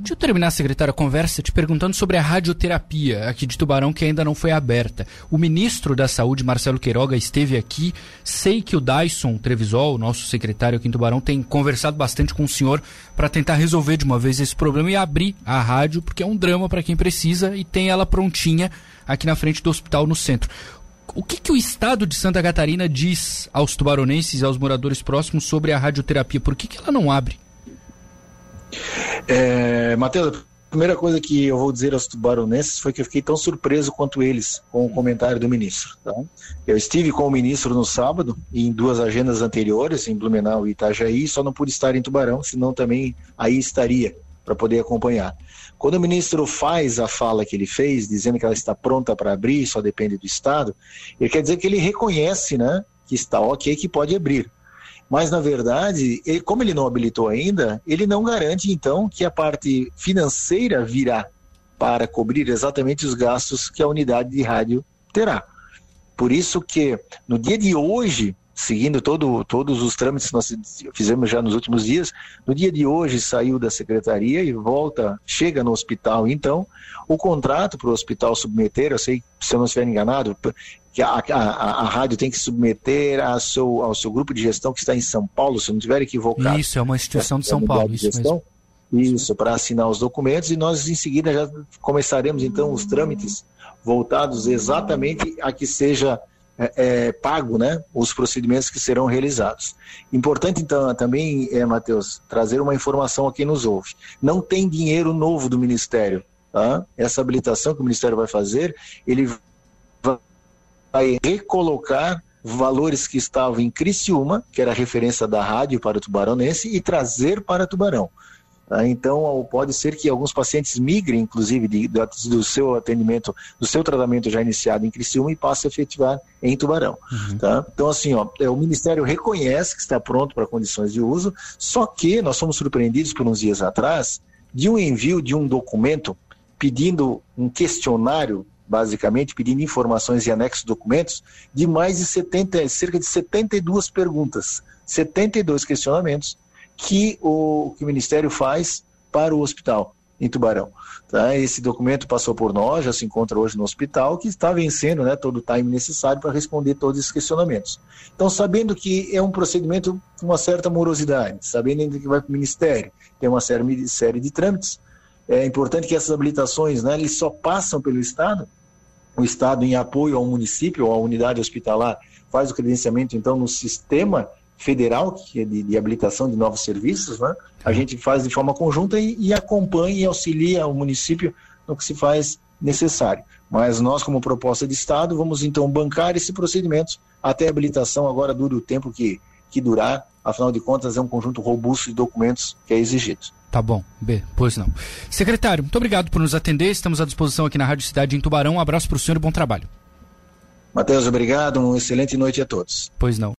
Deixa eu terminar, secretária, a conversa te perguntando sobre a radioterapia aqui de Tubarão, que ainda não foi aberta. O ministro da Saúde, Marcelo Queiroga, esteve aqui. Sei que o Dyson Trevisol, nosso secretário aqui em Tubarão, tem conversado bastante com o senhor para tentar resolver de uma vez esse problema e abrir a rádio, porque é um drama para quem precisa e tem ela prontinha aqui na frente do hospital no centro. O que, que o estado de Santa Catarina diz aos tubaronenses e aos moradores próximos sobre a radioterapia? Por que, que ela não abre? É, Matheus, a primeira coisa que eu vou dizer aos tubaronenses foi que eu fiquei tão surpreso quanto eles com o comentário do ministro. Tá? Eu estive com o ministro no sábado, em duas agendas anteriores, em Blumenau e Itajaí, só não pude estar em Tubarão, senão também aí estaria para poder acompanhar. Quando o ministro faz a fala que ele fez, dizendo que ela está pronta para abrir, só depende do Estado, ele quer dizer que ele reconhece né, que está ok, que pode abrir. Mas, na verdade, ele, como ele não habilitou ainda, ele não garante, então, que a parte financeira virá para cobrir exatamente os gastos que a unidade de rádio terá. Por isso que, no dia de hoje, seguindo todo, todos os trâmites que nós fizemos já nos últimos dias, no dia de hoje saiu da secretaria e volta, chega no hospital, então, o contrato para o hospital submeter, eu sei, se eu não estiver enganado, que a, a, a, rádio tem que submeter a seu, ao seu grupo de gestão que está em São Paulo, se eu não estiver equivocado. Isso, é uma instituição de São Paulo, isso gestão, mesmo. Isso, para assinar os documentos e nós em seguida já começaremos então os trâmites voltados exatamente a que seja é, é, pago né, os procedimentos que serão realizados. Importante então também, é, Matheus, trazer uma informação a quem nos ouve. Não tem dinheiro novo do Ministério. Tá? Essa habilitação que o Ministério vai fazer, ele vai recolocar valores que estavam em Criciúma, que era referência da rádio para o tubaronense, e trazer para Tubarão. Tá? Então, pode ser que alguns pacientes migrem, inclusive, de, do seu atendimento, do seu tratamento já iniciado em Criciúma e passem a efetivar em Tubarão. Uhum. Tá? Então, assim, ó, é, o Ministério reconhece que está pronto para condições de uso, só que nós fomos surpreendidos por uns dias atrás de um envio de um documento pedindo um questionário basicamente pedindo informações e anexos documentos de mais de 70, cerca de 72 perguntas, 72 questionamentos que o, que o Ministério faz para o hospital em Tubarão. Tá? Esse documento passou por nós, já se encontra hoje no hospital, que está vencendo né, todo o time necessário para responder todos esses questionamentos. Então, sabendo que é um procedimento com uma certa morosidade, sabendo que vai para o Ministério, tem uma série, série de trâmites, é importante que essas habilitações né, eles só passam pelo Estado o Estado, em apoio ao município ou à unidade hospitalar, faz o credenciamento, então, no sistema federal que é de, de habilitação de novos serviços, né? a gente faz de forma conjunta e, e acompanha e auxilia o município no que se faz necessário. Mas nós, como proposta de Estado, vamos então bancar esse procedimento até a habilitação agora dure o tempo que, que durar, afinal de contas é um conjunto robusto de documentos que é exigido. Tá bom, B, pois não. Secretário, muito obrigado por nos atender. Estamos à disposição aqui na Rádio Cidade em Tubarão. Um abraço para o senhor e bom trabalho. Matheus, obrigado. Uma excelente noite a todos. Pois não.